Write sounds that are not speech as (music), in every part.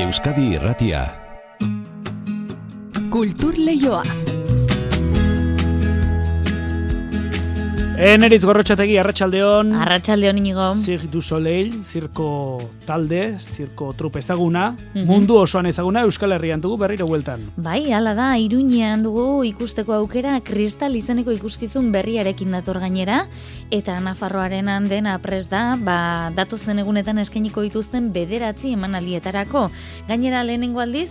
Euskadi Irratia. Kultur Leioa. Eneritz gorrotxategi, arratsaldeon. Arratxaldeon inigo. Zir du Soleil, zirko talde, zirko trupe ezaguna, Mhm. mundu osoan ezaguna Euskal Herrian dugu berriro bueltan. Bai, hala da, iruñean dugu ikusteko aukera kristal izeneko ikuskizun berriarekin dator gainera, eta Nafarroaren dena pres da, ba, datozen egunetan eskainiko dituzten bederatzi emanaldietarako. Gainera lehenengo aldiz,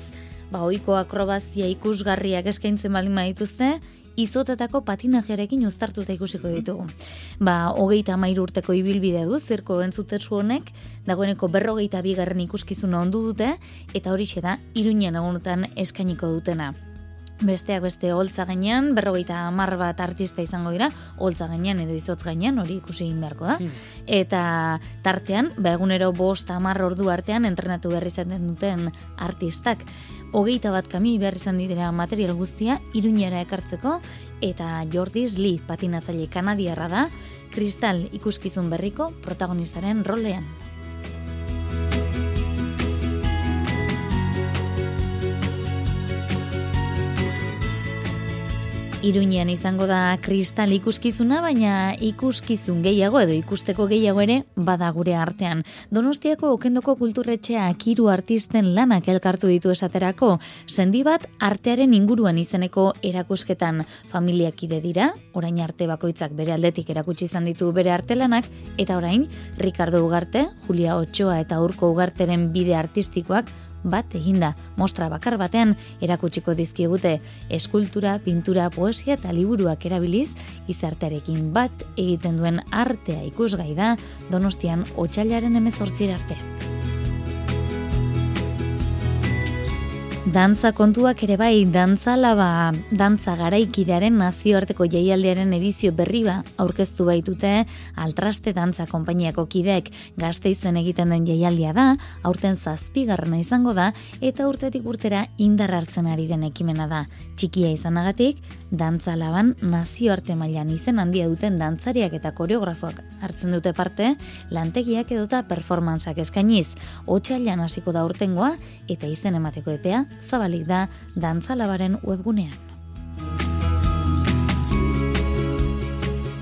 ba, oiko akrobazia ikusgarriak eskaintzen baldin badituzte, izotetako patinajearekin uztartuta ikusiko ditugu. Ba, hogeita amairu urteko ibilbide du, zirko entzutetsu honek, dagoeneko berrogeita bigarren ikuskizuna ondu dute, eta horixe da, iruñan egunetan eskainiko dutena. Besteak beste holtza gainean, berrogeita hamar bat artista izango dira, holtza gainean edo izotz gainean, hori ikusi egin beharko da. Hmm. Eta tartean, ba egunero bost hamar ordu artean entrenatu berri izaten duten artistak. Hogeita bat kami behar izan dira material guztia, iruñera ekartzeko, eta Jordis Lee patinatzaile kanadiarra da, kristal ikuskizun berriko protagonistaren rolean. Iruñean izango da kristal ikuskizuna, baina ikuskizun gehiago edo ikusteko gehiago ere bada gure artean. Donostiako okendoko kulturretxea akiru artisten lanak elkartu ditu esaterako, sendi bat artearen inguruan izeneko erakusketan familiakide dira, orain arte bakoitzak bere aldetik erakutsi izan ditu bere artelanak, eta orain Ricardo Ugarte, Julia Otxoa eta Urko Ugarteren bide artistikoak bat eginda, mostra bakar batean erakutsiko dizkigute eskultura, pintura, poesia eta liburuak erabiliz, izartearekin bat egiten duen artea ikusgai da, donostian otxailaren emezortzir arte. Dantza kontuak ere bai, dantza laba, dantza garaikidearen nazioarteko jaialdiaren edizio berri ba aurkeztu baitute Altraste Dantza konpainiako kideek gazteizen egiten den jaialdia da, aurten zazpigarrena izango da, eta urtetik urtera indar hartzen ari den ekimena da. Txikia izanagatik, dantza laban nazioarte mailan izen handia duten dantzariak eta koreografoak hartzen dute parte, lantegiak edota performantzak eskainiz. Otsailan hasiko da urtengoa, eta izen emateko epea zabalik da dantzalabaren webgunean.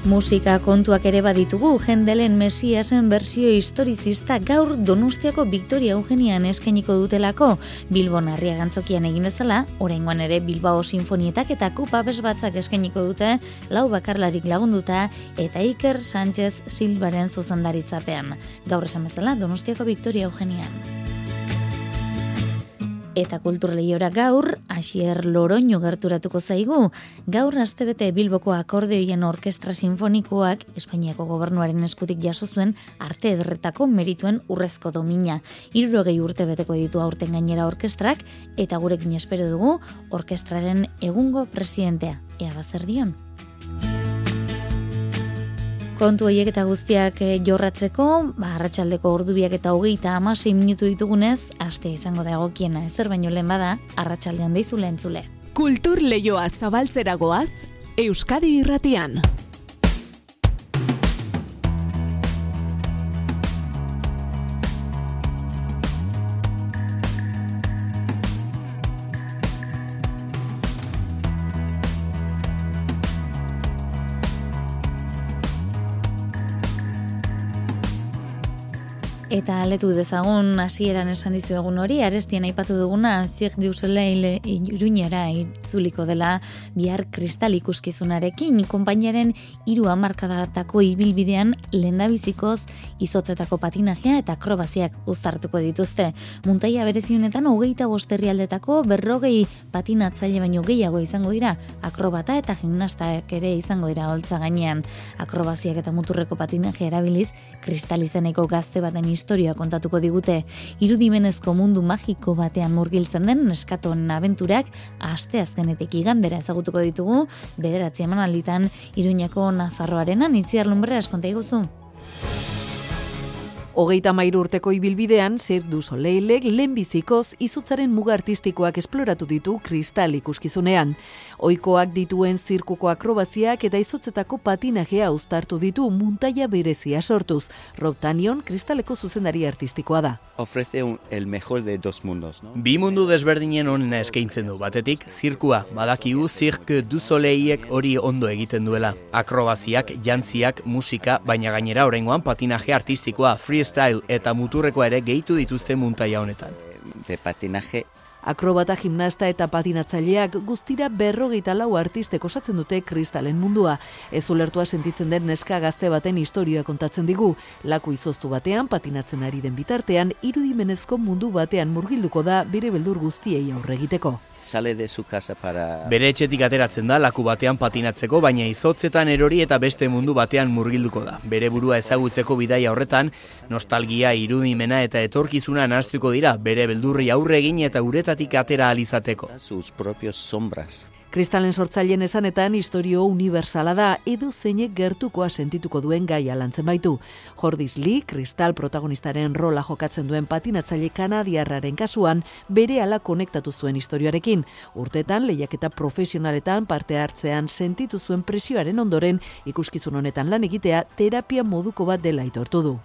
Musika kontuak ere baditugu, jendelen Mesiasen bersio historizista gaur Donostiako Victoria Eugenian eskainiko dutelako, Bilbon Arriagantzokian egin bezala, oraingoan ere Bilbao Sinfonietak eta Kupa Besbatzak eskainiko dute, lau bakarlarik lagunduta eta Iker Sánchez Silbaren zuzendaritzapean. Gaur esan bezala Donostiako Victoria Eugenian. Eta kulturleiora gaur, Asier Loroño gerturatuko zaigu. Gaur astebete Bilboko akordeoien orkestra sinfonikoak Espainiako gobernuaren eskutik jaso zuen arte ederretako merituen urrezko domina. Hirurogei urte beteko ditu aurten gainera orkestrak eta gurekin espero dugu orkestraren egungo presidentea. Ea bazer dion? Kontu horiek eta guztiak eh, jorratzeko, ba, arratsaldeko ordubiak eta hogeita amasei minutu ditugunez, aste izango da egokiena ezer baino lehen bada, arratsaldean deizu entzule. Kultur Leioa zabaltzera goaz, Euskadi Irratian. Eta aletu dezagun hasieran esan dizu egun hori, arestien aipatu duguna, Zirk du Soleil iruñera itzuliko dela bihar kristal ikuskizunarekin, konpainiaren hiru hamarkadatako ibilbidean lendabizikoz izotzetako patinajea eta akrobaziak uztartuko dituzte. Muntaia bereziunetan hogeita bosterri aldetako berrogei patinatzaile baino gehiago izango dira, akrobata eta gimnastak ere izango dira holtza gainean. Akrobaziak eta muturreko patinajea erabiliz, kristal izeneko gazte baten historia kontatuko digute. Irudimenezko mundu magiko batean murgiltzen den neskatonen abenturak aste azkenetik igandera ezagutuko ditugu, bederatzi eman alditan Iruñako Nafarroarenan itziar lumberra eskonta iguzu. Hogeita mairu urteko ibilbidean, Cirque du Soleilek lehenbizikoz izutzaren muga artistikoak esploratu ditu kristal ikuskizunean. Oikoak dituen zirkuko akrobaziak eta izotzetako patinajea uztartu ditu muntaia berezia sortuz. Rob Tanion kristaleko zuzendari artistikoa da. Ofrece un, el mejor de dos mundos, no? Bi mundu desberdinen onena eskaintzen du batetik, zirkua, badakigu Cirque du Soleilek hori ondo egiten duela. Akrobaziak, jantziak, musika, baina gainera oraingoan patinaje artistikoa, freestyle eta muturrekoa ere gehitu dituzte muntaia honetan. De patinaje Akrobata, gimnasta eta patinatzaileak guztira berrogeita lau artistek osatzen dute kristalen mundua. Ez ulertua sentitzen den neska gazte baten historioa kontatzen digu. Laku izoztu batean, patinatzen ari den bitartean, irudimenezko mundu batean murgilduko da bere beldur guztiei aurre egiteko. Sale de su casa para... Bere etxetik ateratzen da laku batean patinatzeko, baina izotzetan erori eta beste mundu batean murgilduko da. Bere burua ezagutzeko bidaia horretan, nostalgia, irudimena eta etorkizuna naztuko dira, bere beldurri aurre egin eta uretatik atera alizateko. sus propios sombras. Kristalen sortzaileen esanetan historio universala da edo zeinek gertukoa sentituko duen gaia lantzen baitu. Jordis Lee, kristal protagonistaren rola jokatzen duen patinatzaile kanadiarraren kasuan, bere ala konektatu zuen historioarekin. Urtetan, lehiaketa profesionaletan parte hartzean sentitu zuen presioaren ondoren, ikuskizun honetan lan egitea terapia moduko bat dela aitortu du.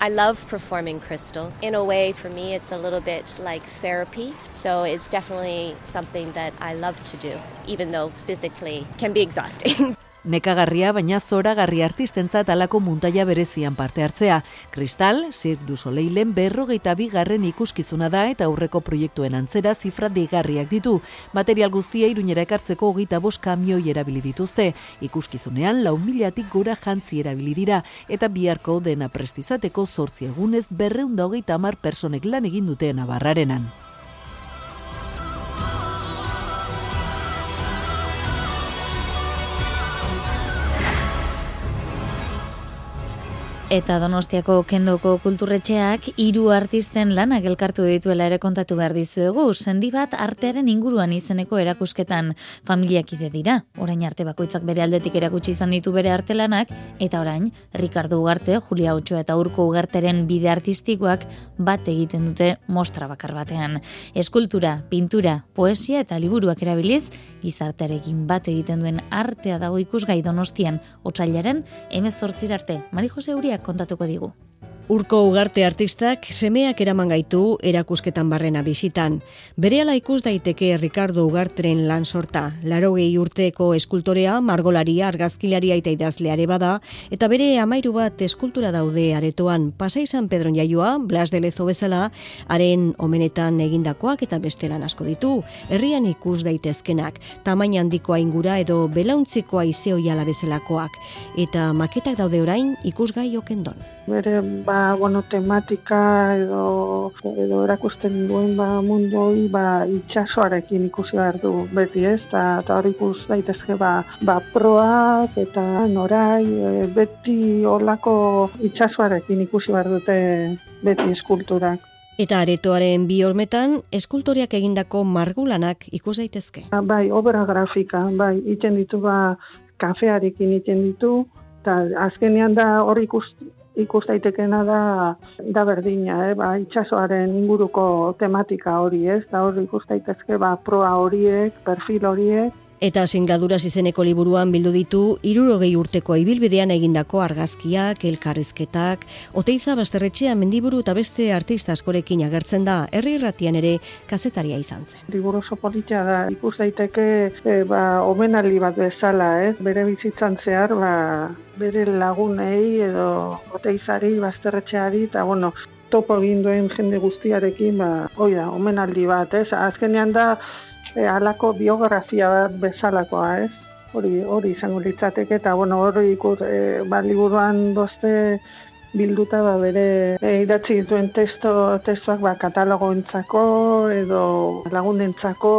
I love performing crystal. In a way, for me, it's a little bit like therapy. So it's definitely something that I love to do, even though physically can be (laughs) exhausting. Nekagarria, baina zoragarri artistentzat alako muntaia berezian parte hartzea. Kristal, Cirque du Soleilen berrogeita bigarren ikuskizuna da eta aurreko proiektuen antzera zifra degarriak ditu. Material guztia irunera ekartzeko hogeita bost kamioi erabili dituzte. Ikuskizunean lau milatik gora jantzi erabili dira eta biharko dena prestizateko zortzi egunez berreunda hogeita hamar personek lan egin dute nabarrarenan. Eta Donostiako kendoko kulturretxeak hiru artisten lanak elkartu dituela ere kontatu behar dizuegu. Sendi bat artearen inguruan izeneko erakusketan familiakide dira. Orain arte bakoitzak bere aldetik erakutsi izan ditu bere arte lanak, eta orain, Ricardo Ugarte, Julia Otxoa eta Urko Ugarteren bide artistikoak bat egiten dute mostra bakar batean. Eskultura, pintura, poesia eta liburuak erabiliz, gizartearekin bat egiten duen artea dago ikusgai Donostian, otsailaren emezortzir arte. Mari Jose Uriak kontatuko digu. Urko ugarte artistak semeak eraman gaitu erakusketan barrena bizitan. Berehala ikus daiteke Ricardo Ugarteren lan sorta. Larogei urteko eskultorea, margolaria, argazkilaria eta idazleare bada, eta bere amairu bat eskultura daude aretoan. Pasai San Pedron jaioa, Blas de Lezo bezala, haren omenetan egindakoak eta beste lan asko ditu. Herrian ikus daitezkenak, tamaina handikoa ingura edo belauntzikoa izeoiala bezalakoak. Eta maketak daude orain ikusgai okendon. bere ba, bueno, tematika edo, edo erakusten duen ba, mundu hori ba, itxasoarekin ikusi behar du beti ez, eta hori ikus daitezke ba, ba proak eta norai e, beti olako itxasoarekin ikusi behar dute beti eskulturak. Eta aretoaren bi hormetan, eskultoriak egindako margulanak ikus daitezke. Ba, Bai, obra grafika, bai, iten ditu ba, kafearekin iten ditu, eta azkenean da hor ikus, ikus daitekena da, da berdina, eh? ba, itxasoaren inguruko tematika hori, ez? Da hor ikus daitezke ba, proa horiek, perfil horiek, Eta singaduras izeneko liburuan bildu ditu irurogei urteko ibilbidean egindako argazkiak, elkarrizketak, oteiza basterretxea mendiburu eta beste artista askorekin agertzen da, herri irratian ere kazetaria izan zen. liburu oso politia da, ikus daiteke e, ba, omenaldi bat bezala, ez? Bere bizitzan zehar, ba, bere lagunei edo oteizari, bazterretxeari, eta bueno, topo egin jende guztiarekin, ba, hoi da, omenaldi bat, ez? Azkenean da, e, alako biografia bat bezalakoa, ez? Hori, hori izango litzateke, eta bueno, hori ikus, e, ba, liburuan doste bilduta ba, bere e, idatzi dituen testo, testoak ba, katalogoentzako edo lagunentzako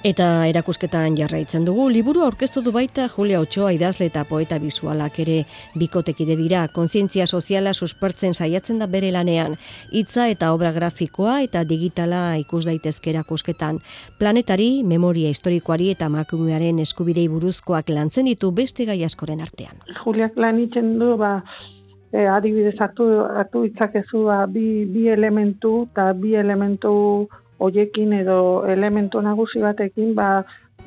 Eta erakusketan jarraitzen dugu, liburu aurkeztu du baita Julia Otxoa idazle eta poeta bisualak ere bikotekide dira, kontzientzia soziala suspertzen saiatzen da bere lanean, hitza eta obra grafikoa eta digitala ikus daitezke erakusketan. Planetari, memoria historikoari eta makumearen eskubidei buruzkoak lantzen ditu beste gai askoren artean. Juliak lan itzen du, ba, e, adibidez hartu, hartu itzakezu ba, bi, bi elementu eta bi elementu hoiekin edo elementu nagusi batekin ba,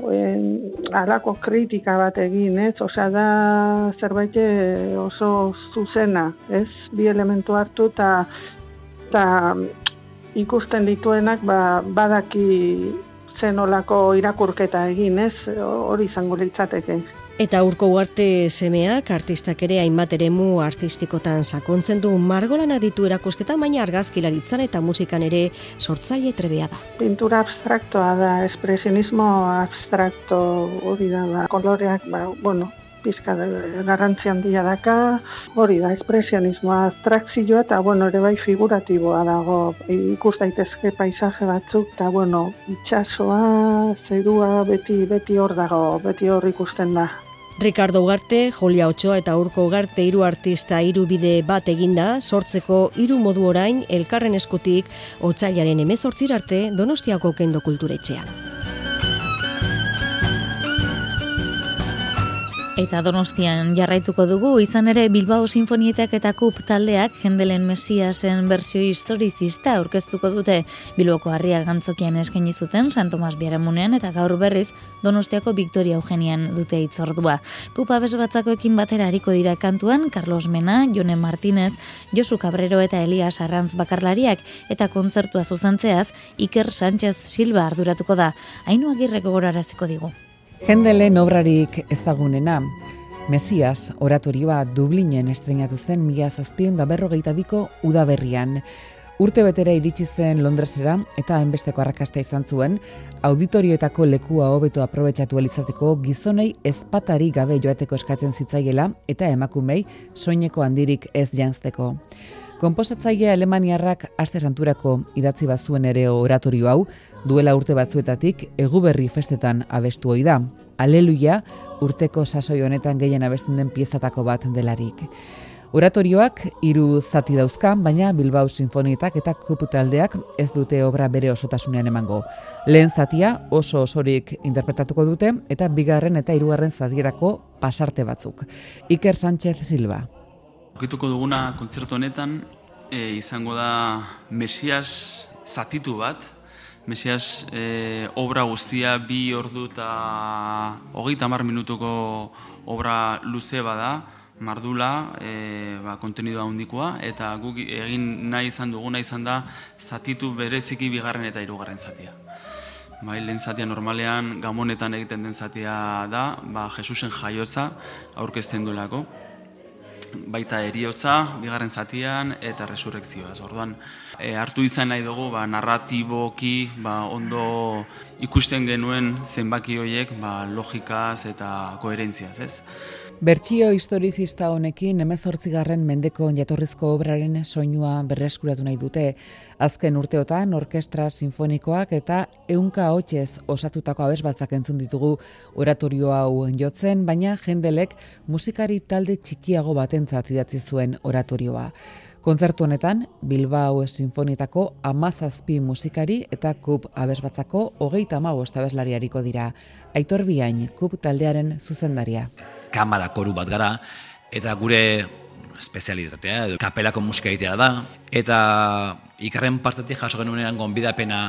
en, alako kritika bat egin, ez? Osea, da zerbait oso zuzena, ez? Bi elementu hartu eta ikusten dituenak ba, badaki zenolako irakurketa egin, ez? Hori izango litzateke. Eta urko uarte semeak artistak ere hainbat eremu artistikotan sakontzen du margolana ditu erakusketa baina argazkilaritzan eta musikan ere sortzaile trebea da. Pintura abstraktoa da, espresionismo abstrakto hori da, da. koloreak, ba, bueno, pizka garrantzi handia daka, hori da, espresionismoa abstrakzioa eta, bueno, ere bai figuratiboa dago, ikus daitezke paisaje batzuk, eta, bueno, itxasoa, zerua, beti, beti hor dago, beti hor ikusten da. Ricardo Ugarte, Jolia Ochoa eta Urko Ugarte hiru artista hiru bide bat eginda, sortzeko hiru modu orain elkarren eskutik otsailaren 18 arte Donostiako Kendo Kulturetxean. Eta donostian jarraituko dugu, izan ere Bilbao Sinfonietak eta Kup taldeak jendelen mesiasen bersio historizista aurkeztuko dute Bilboko harria gantzokian eskaini zuten San Tomas Biaramunean eta gaur berriz Donostiako Victoria Eugenian dute itzordua. Kup abes batzakoekin batera hariko dira kantuan Carlos Mena, Jone Martinez, Josu Cabrero eta Elias Arranz bakarlariak eta kontzertua zuzantzeaz Iker Sánchez Silva arduratuko da. Hainu agirreko goraraziko digu. Hendelen obrarik ezagunena, Mesias oratorioa Dublinen estrenatu zen mila zazpion da berrogeita biko udaberrian. Urte betera iritsi zen Londresera eta hainbesteko arrakasta izan zuen, auditorioetako lekua hobeto aprobetsatu elizateko gizonei ezpatari gabe joateko eskatzen zitzaiela eta emakumei soineko handirik ez jantzteko. Konposatzailea Alemaniarrak aste santurako idatzi bazuen ere oratorio hau, duela urte batzuetatik eguberri festetan abestu hoi da. Aleluia, urteko sasoi honetan gehien abesten den piezatako bat delarik. Oratorioak hiru zati dauzka, baina Bilbao Sinfonietak eta Kuputaldeak ez dute obra bere osotasunean emango. Lehen zatia oso osorik interpretatuko dute eta bigarren eta hirugarren zatierako pasarte batzuk. Iker Sánchez Silva. Okituko duguna kontzertu honetan e, izango da Mesias zatitu bat. Mesias e, obra guztia bi ordu eta hogeita mar minutuko obra luze bada, mardula, e, ba, kontenido handikoa eta guk egin nahi izan duguna izan da zatitu bereziki bigarren eta hirugarren zatia. Bai, lehen zatia normalean gamonetan egiten den zatia da, ba, Jesusen jaiotza aurkezten duelako baita eriotza, bigarren zatian, eta resurrekzioa. Orduan, e, hartu izan nahi dugu, ba, narratiboki, ba, ondo ikusten genuen zenbaki horiek, ba, logikaz eta koherentziaz, ez? Bertsio historizista honekin emezortzigarren mendeko jatorrizko obraren soinua berreskuratu nahi dute. Azken urteotan orkestra sinfonikoak eta eunka hotxez osatutako abes batzak entzun ditugu oratorio hau jotzen, baina jendelek musikari talde txikiago batentzat idatzi zuen oratorioa. Kontzertu honetan, Bilbao Sinfonitako amazazpi musikari eta kup abesbatzako hogeita ama abeslariariko dira. Aitor Biain, kup taldearen zuzendaria kamara koru bat gara, eta gure espezialitatea, edo kapelako musika egitea da, eta ikarren partetik jaso genuenean gonbidapena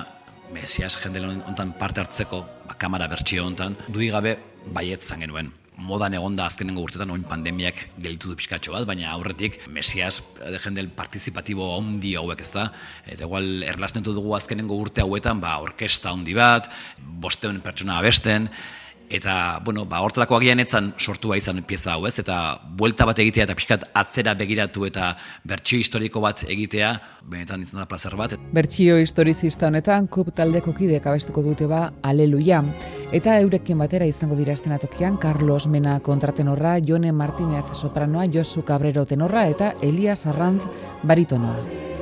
mesias jende hontan parte hartzeko, ba, kamara bertxio hontan, dudi gabe baiet genuen. Modan egonda azkenengo urtetan oin pandemiak gelitu du pixkatxo bat, baina aurretik mesias de jende partizipatibo ondi hauek ez da, eta igual erlaznetu dugu azkenengo urte hauetan, ba, orkesta ondi bat, bosteun pertsona abesten, Eta, bueno, ba, hortelako agian etzan sortua izan pieza hau, ez? Eta buelta bat egitea eta pixkat atzera begiratu eta bertsio historiko bat egitea, benetan izan da plazer bat. Bertsio historizista honetan, kup taldeko kideak abestuko dute ba, aleluia. Eta eurekin batera izango dira estenatokian, Carlos Mena kontratenorra, Jone Martinez sopranoa, Josu Cabrero tenorra eta Elias Arranz baritonoa.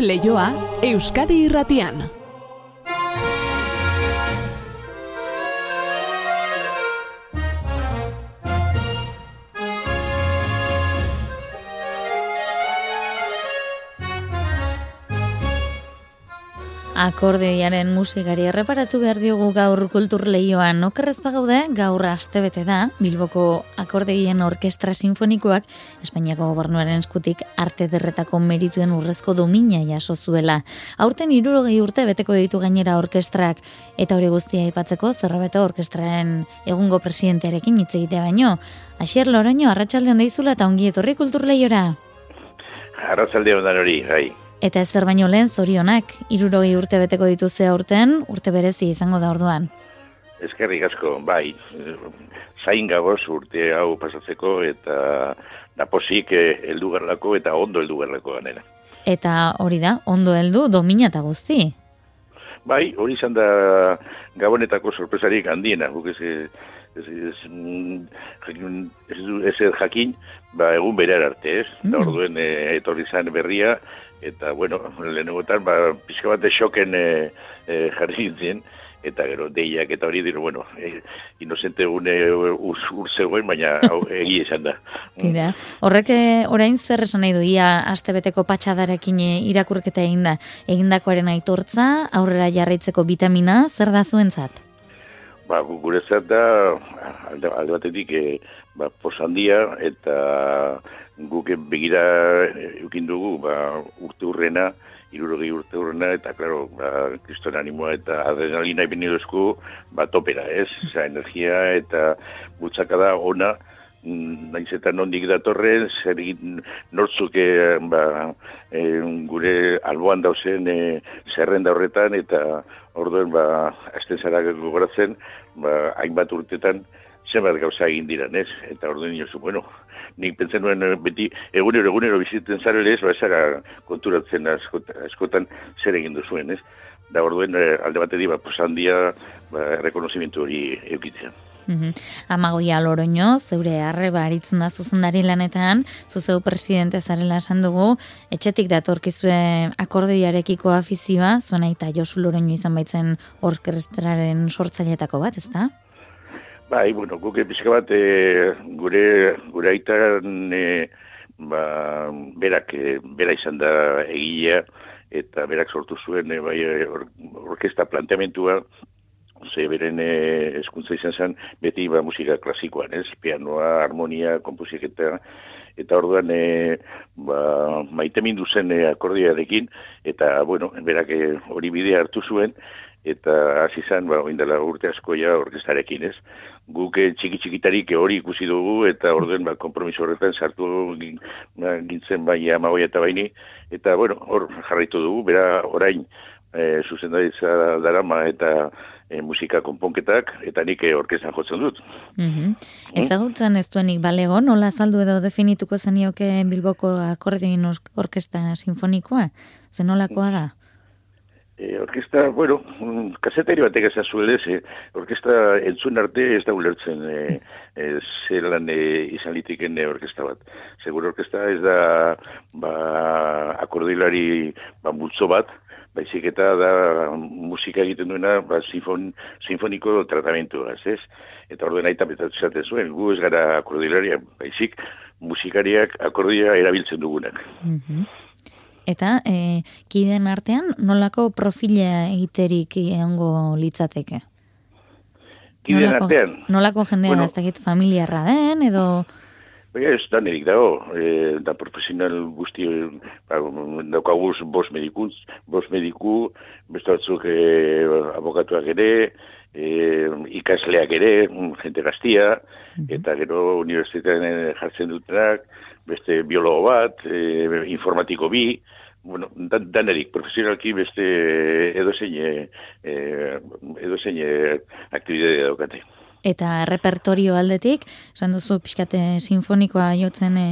Leioa Euskadi Irratian. Akordioiaren musikari erreparatu behar diogu gaur kultur lehioan. Okerrez bagaude, gaur astebete da, Bilboko akordioien orkestra sinfonikoak Espainiako gobernuaren eskutik arte derretako merituen urrezko domina jaso zuela. Aurten irurogei urte beteko ditu gainera orkestrak, eta hori guztia aipatzeko zerrabeta orkestraren egungo presidentearekin hitz egitea baino. Asier Loroño, arratsaldean daizula eta ongi etorri kultur lehiora. Arratsaldean hori, gai. Eta ezer baino lehen zorionak, irurogei urte beteko dituzu aurten, urte berezi izango da orduan. Ezkerrik asko, bai, zain gagoz urte hau pasatzeko eta naposik eh, heldu gerlako eta ondo heldu gerlako ganera. Eta hori da, ondo heldu domina eta guzti. Bai, hori izan da gabonetako sorpresarik handiena, guk ez, ez, ez, ez, jakin, ba, egun bere arte, ez? Mm. Da orduen e, etorri zan berria, eta bueno, lehenagotan ba, pixka bat xoken e, e, jarri gintzen, eta gero deiak eta hori dira, bueno, e, inocente gune ur, ur zegoen, baina (laughs) egia izan da. Tira, horrek orain zer esan nahi du, ia astebeteko patxadarekin irakurketa egin da, egindakoaren aitortza, aurrera jarraitzeko vitamina, zer da zuentzat? Ba, gure zat da, alde, alde batetik, e, ba, posandia, eta guk begira eukin dugu ba, urte urrena, irurogei urte urrena, eta klaro, ba, kriston animoa eta adrenalina ibini duzku, ba, topera, ez? Osa, energia eta butzakada ona, mm, naiz eta nondik datorren, zer egin nortzuk e, ba, e, gure alboan dauzen e, zerrenda horretan, eta orduen, ba, azten zara gogoratzen, ba, hainbat urtetan, zenbat gauza egin diran, ez? Eta orduen jozu, bueno, nik pentsen nuen eh, beti egunero egunero biziten zara ere ez, ba esara konturatzen askotan zer egin duzuen, ez? Da orduen eh, alde bate di, ba, posandia, ba, rekonozimientu hori eukitzen. Mm Amagoia loroño, zeure arreba aritzen da zuzendari lanetan, zuzeu presidente zarela esan dugu, etxetik datorkizue akordioarekiko afizioa, zuen aita Josu loroño izan baitzen orkestraren sortzailetako bat, ez da? Bai, bueno, guk epizka bat e, gure, gure aitan e, ba, berak, e, bera izan da egilea eta berak sortu zuen e, bai, or, orkesta planteamentua ze beren e, eskuntza izan zen beti ba, musika klasikoan, ez? Pianoa, harmonia, kompuzik eta orduan e, ba, maite mindu zen e, akordiarekin eta, bueno, berak hori bidea hartu zuen eta hasi izan ba oindela urte asko ja orkestarekin, ez? Guk eh, txiki txikitarik hori ikusi dugu eta orden ba konpromiso horretan sartu ba, gintzen bai amagoi eta baini eta bueno, hor jarraitu dugu, bera orain e, zuzendaritza darama eta e, musika konponketak eta nik e, orkestan jotzen dut. Mm -hmm. Ezagutzen ez duenik balego, nola saldu edo definituko zenioke Bilboko akordioin orkesta sinfonikoa? Zenolakoa da? E, orkesta, bueno, kasetari batek ez azuelez, e, orkesta entzun arte ez da ulertzen (laughs) e, e, zelan e, izan litiken orkesta bat. Segur orkesta ez da ba, akordilari ba, multzo bat, baizik eta da musika egiten duena ba, sinfon, sinfoniko tratamentu, ez? Eta orduan aita betatzen zuen, gu ez gara akordilaria, baizik musikariak akordia erabiltzen dugunak. Mm Eta e, kideen artean nolako profila egiterik egongo litzateke? Kideen nolako, artean? Nolako jendea bueno, ez dakit familiarra den, edo... Baina ez da nerik dago, e, da profesional guzti, ba, daukaguz bos medikuntz, bos mediku, beste batzuk e, abokatuak ere, e, ikasleak ere, jente gaztia, eta gero universitatean jartzen dutenak, beste biologo bat, e, informatiko bi, bueno, dan, danerik, profesionalki beste edo zein e, edo zein aktibidade daukate. Eta repertorio aldetik, esan duzu pixkate sinfonikoa jotzen e,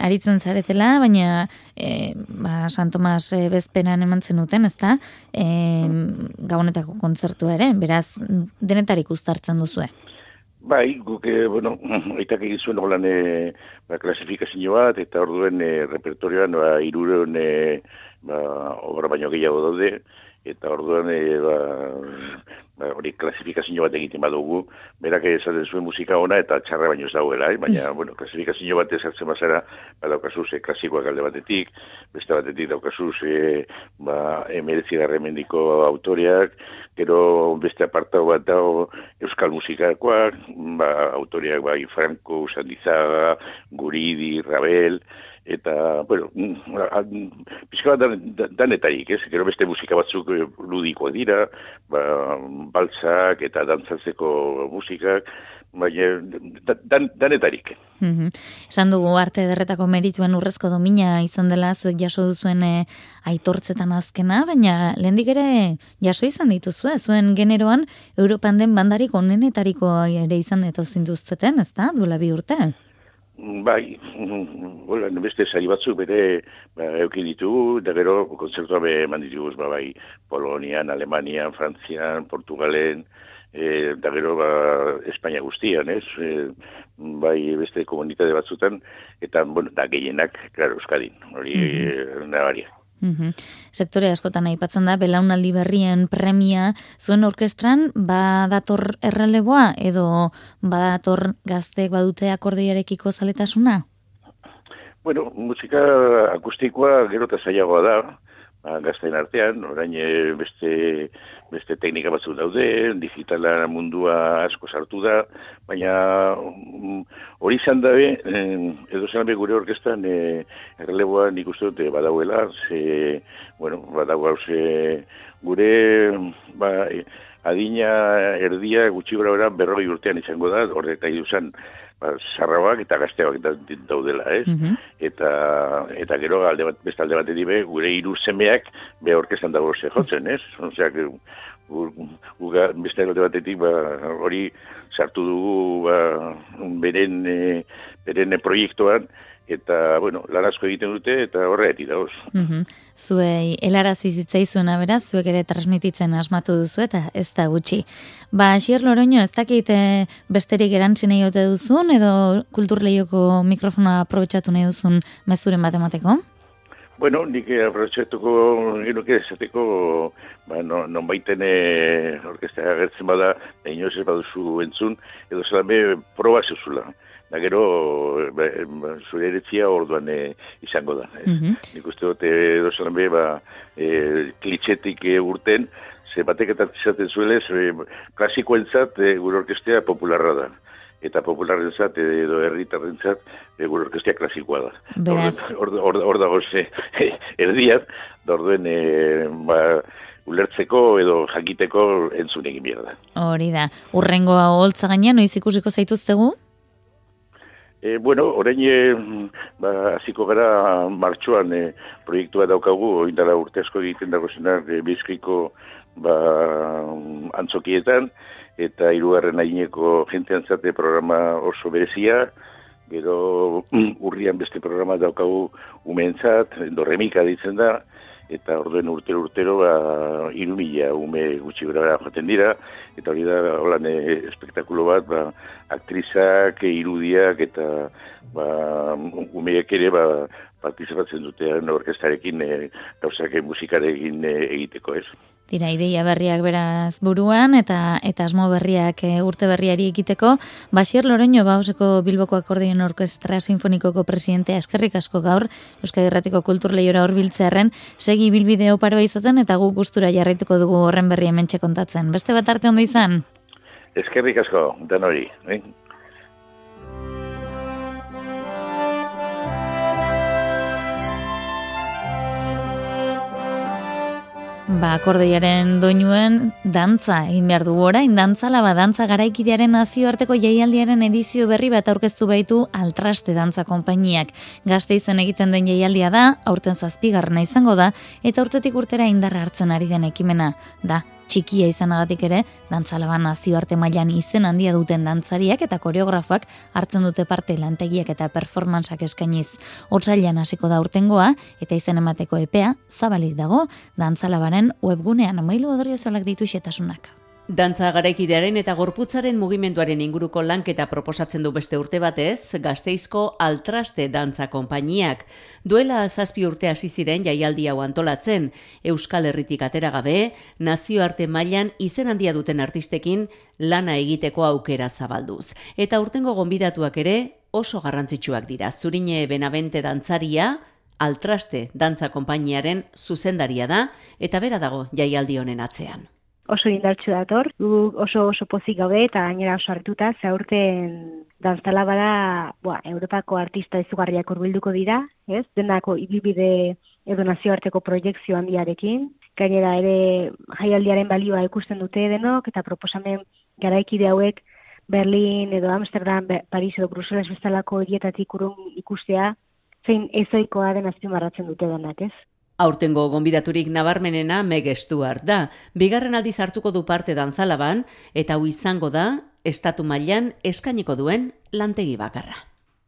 aritzen zaretela, baina e, ba, San Tomas e, bezpenan eman zenuten, ezta? E, gabonetako kontzertu ere, beraz, denetarik ustartzen duzue. Bai, guk, e, bueno, (clears throat) aitak egin zuen holan e, ba, klasifikazio bat, eta orduen e, repertorioan ba, irureun e, ba, obra baino gehiago daude, eta orduan e, ba, hori klasifikazio bat egiten badugu, berak esaten zuen musika ona eta txarra baino ez dauela, eh? baina, bueno, klasifikazio bat ezartzen bazara, ba, daukazu ze klasikoak alde batetik, beste batetik daukazu ze, ba, emeretzi garremendiko autoriak, gero beste apartau bat dago euskal musikakoak, ba, autoriak bai Franco, Sandizaga, Guridi, Rabel, eta, bueno, pixka bat dan, danetarik, ez? Gero beste musika batzuk eh, ludikoa dira, ba, baltzak eta dantzatzeko musikak, baina dan, danetarik. Mm Esan dugu arte derretako merituen urrezko domina izan dela zuek jaso duzuen e, aitortzetan azkena, baina lehendik ere jaso izan dituzue, zuen generoan Europan den bandarik onenetariko ere izan eta zintuzteten, ez da, duela bi urte? Bai, hola, beste sari batzuk bere ba, eukin ditugu, da gero konzertua be eman ditugu, ba, bai, Polonian, Alemanian, Frantzian, Portugalen, e, da gero ba, Espainia guztian, ez? E, bai, beste komunitate batzutan, eta, bueno, da gehienak, klaro, Euskadin, hori mm -hmm. nabaria. Mm Sektore askotan aipatzen da, belaunaldi berrien premia, zuen orkestran, badator erreleboa edo badator gazteek badute akordearekiko zaletasuna? Bueno, musika akustikoa gero eta zailagoa da, gazten artean, orain eh, beste, beste teknika batzuk daude, digitala mundua asko sartu da, baina mm, hori izan dabe, edo zen gure orkestan e, erreleboa nik uste dute badauela, ze, bueno, badau ze, gure ba, adina erdia gutxi gora berroi urtean izango da, horreta iduzan, ba, sarrabak eta gazteak daudela, ez? Mhm. Eta, eta gero, alde bat, beste alde bat edibe, gure hiru semeak be orkestan dago ze jotzen, ez? Osea, guga, beste alde batetik, ba, hori sartu dugu ba, beren, e, beren proiektuan, eta, bueno, larazko egiten dute, eta horretik dauz. Mm -hmm. Zuei, helarazi zitzaizuna beraz, zuek ere transmititzen asmatu duzu, eta ez da gutxi. Ba, Xier Loroño, ez dakite besterik erantzin nahi ote duzun, edo kulturleioko mikrofona aprobetsatu nahi duzun mezuren bat emateko? Bueno, nik aprobetsatuko genuke esateko, ba, no, non baiten e, orkestea agertzen bada, inoz ez baduzu entzun, edo zelame proba zuzula da gero zure eretzia orduan e, izango da. Ez? Mm Nik uste dute dozalan be, ba, e, klitxetik e, urten, ze batek eta izaten zuelez, e, klasiko entzat e, gure orkestea popularra da. Eta popularren zat, edo herritarren zat, e, gure orkestea klasikoa da. Hor or, or, dago ze, (laughs) erdiat, da orduen, e, ba, ulertzeko edo jakiteko entzun egin behar da. Hori da. Urrengoa holtza gainean, noiz ikusiko zaituztegu? E, bueno, orain e, ba, aziko gara martxoan e, proiektua daukagu, indala urte asko egiten dago zenak e, bizkiko ba, antzokietan, eta hirugarren aineko jentean zate programa oso berezia, gero urrian beste programa daukagu umentzat, dorremika ditzen da, eta orduen urtero urtero ba, irumila ume gutxi gara joaten dira, eta hori da holan espektakulo bat, ba, aktrizak, irudiak eta ba, umeak ere ba, partizipatzen dute orkestarekin e, gauzak musikarekin e, egiteko ez. Dira, ideia berriak beraz buruan eta eta asmo berriak e, urte berriari egiteko. Basier Loroño, bauseko Bilboko Akordien Orkestra Sinfonikoko presidentea eskerrik asko gaur, Euskadi Erratiko Kultur Lehiora hor biltzearen, segi bilbideo paroa izaten eta gu gustura jarraituko dugu horren berri hementxe kontatzen. Beste bat arte ondo izan? Eskerrik asko, den hori. Eh? Ba, akordeiaren doinuen dantza egin behar du orain, dantzala ba, dantza garaikidearen nazioarteko jaialdiaren edizio berri bat aurkeztu baitu altraste dantza konpainiak. Gazte izan egiten den jaialdia da, aurten zazpigarrena izango da, eta urtetik urtera indarra hartzen ari den ekimena. Da, txikia izanagatik ere, dantzalaban nazioarte mailan izen handia duten dantzariak eta koreografak hartzen dute parte lantegiak eta performantzak eskainiz. Otsailan hasiko da urtengoa eta izen emateko epea zabalik dago dantzalabaren webgunean mailu odrio ditu xetasunak. Dantza garaikidearen eta gorputzaren mugimenduaren inguruko lanketa proposatzen du beste urte batez, gazteizko altraste dantza konpainiak. Duela zazpi urte hasi ziren jaialdi hau antolatzen, Euskal Herritik atera gabe, nazioarte mailan izen handia duten artistekin lana egiteko aukera zabalduz. Eta urtengo gonbidatuak ere oso garrantzitsuak dira. Zurine Benavente dantzaria, altraste dantza konpainiaren zuzendaria da, eta bera dago jaialdi honen atzean oso indartsu dator, gu oso oso pozik gaude eta gainera oso hartuta, zaurten dantzala bada, boa, Europako artista izugarriak urbilduko dira, ez? Denako ibibide edo nazioarteko proiektzio handiarekin, gainera ere jaialdiaren balioa ikusten dute denok, eta proposamen garaikide hauek Berlin edo Amsterdam, Paris edo Bruselas bezalako hirietatik urun ikustea, zein ezoikoa den azpimarratzen dute denak, ez? Aurtengo gonbidaturik nabarmenena Megestuar da. Bigarren aldiz hartuko du parte dantzalaban eta hau izango da estatu mailan eskainiko duen lantegi bakarra.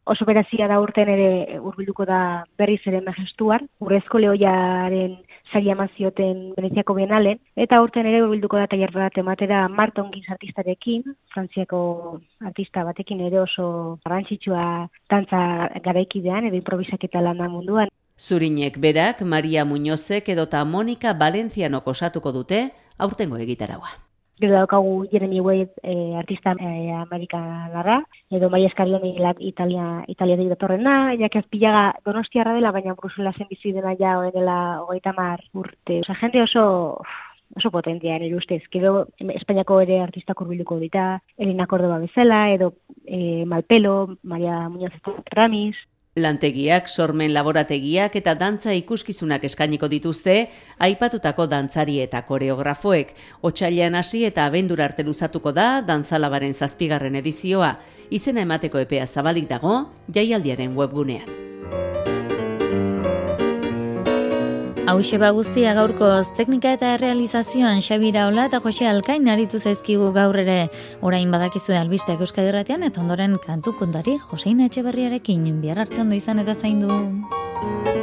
Oso berazia da urten ere hurbilduko da berriz ere Megestuar, urrezko lehoiaren sari amazioten Veneziako Bienalen, eta urten ere hurbilduko da tailer bat ematera Marton Giz artistarekin, frantziako artista batekin ere oso garrantzitsua dantza garaikidean edo improvisaketa lana munduan. Zurinek berak, Maria Muñozek edota Monika Valenciano kosatuko dute aurtengo egitaraua. Gero daukagu Jeremy Wade e, artista e, Amerika larra, edo Maria Escarioni Italia, Italia dira torrena, ja que donostiarra dela, baina Bruselasen bizi dena ja oen dela hogeita mar urte. Osa, jende oso oso potentia nire ustez. Gero Espainiako ere artista kurbiluko dita, Elina Córdoba bezala, edo e, Malpelo, Maria Muñoz Ramis, Lantegiak, sormen laborategiak eta dantza ikuskizunak eskainiko dituzte, aipatutako dantzari eta koreografoek. Otsailean hasi eta abendur arte luzatuko da dantzalabaren zazpigarren edizioa. Izena emateko epea zabalik dago, jaialdiaren webgunean. Hau ba guztia gaurkoz teknika eta realizazioan Xabira Ola eta Jose Alkain aritu zaizkigu gaur ere orain badakizue albisteak euskadirratean eta ondoren kantu kontari Joseina Etxeberriarekin bihar arte ondo izan eta zaindu. du.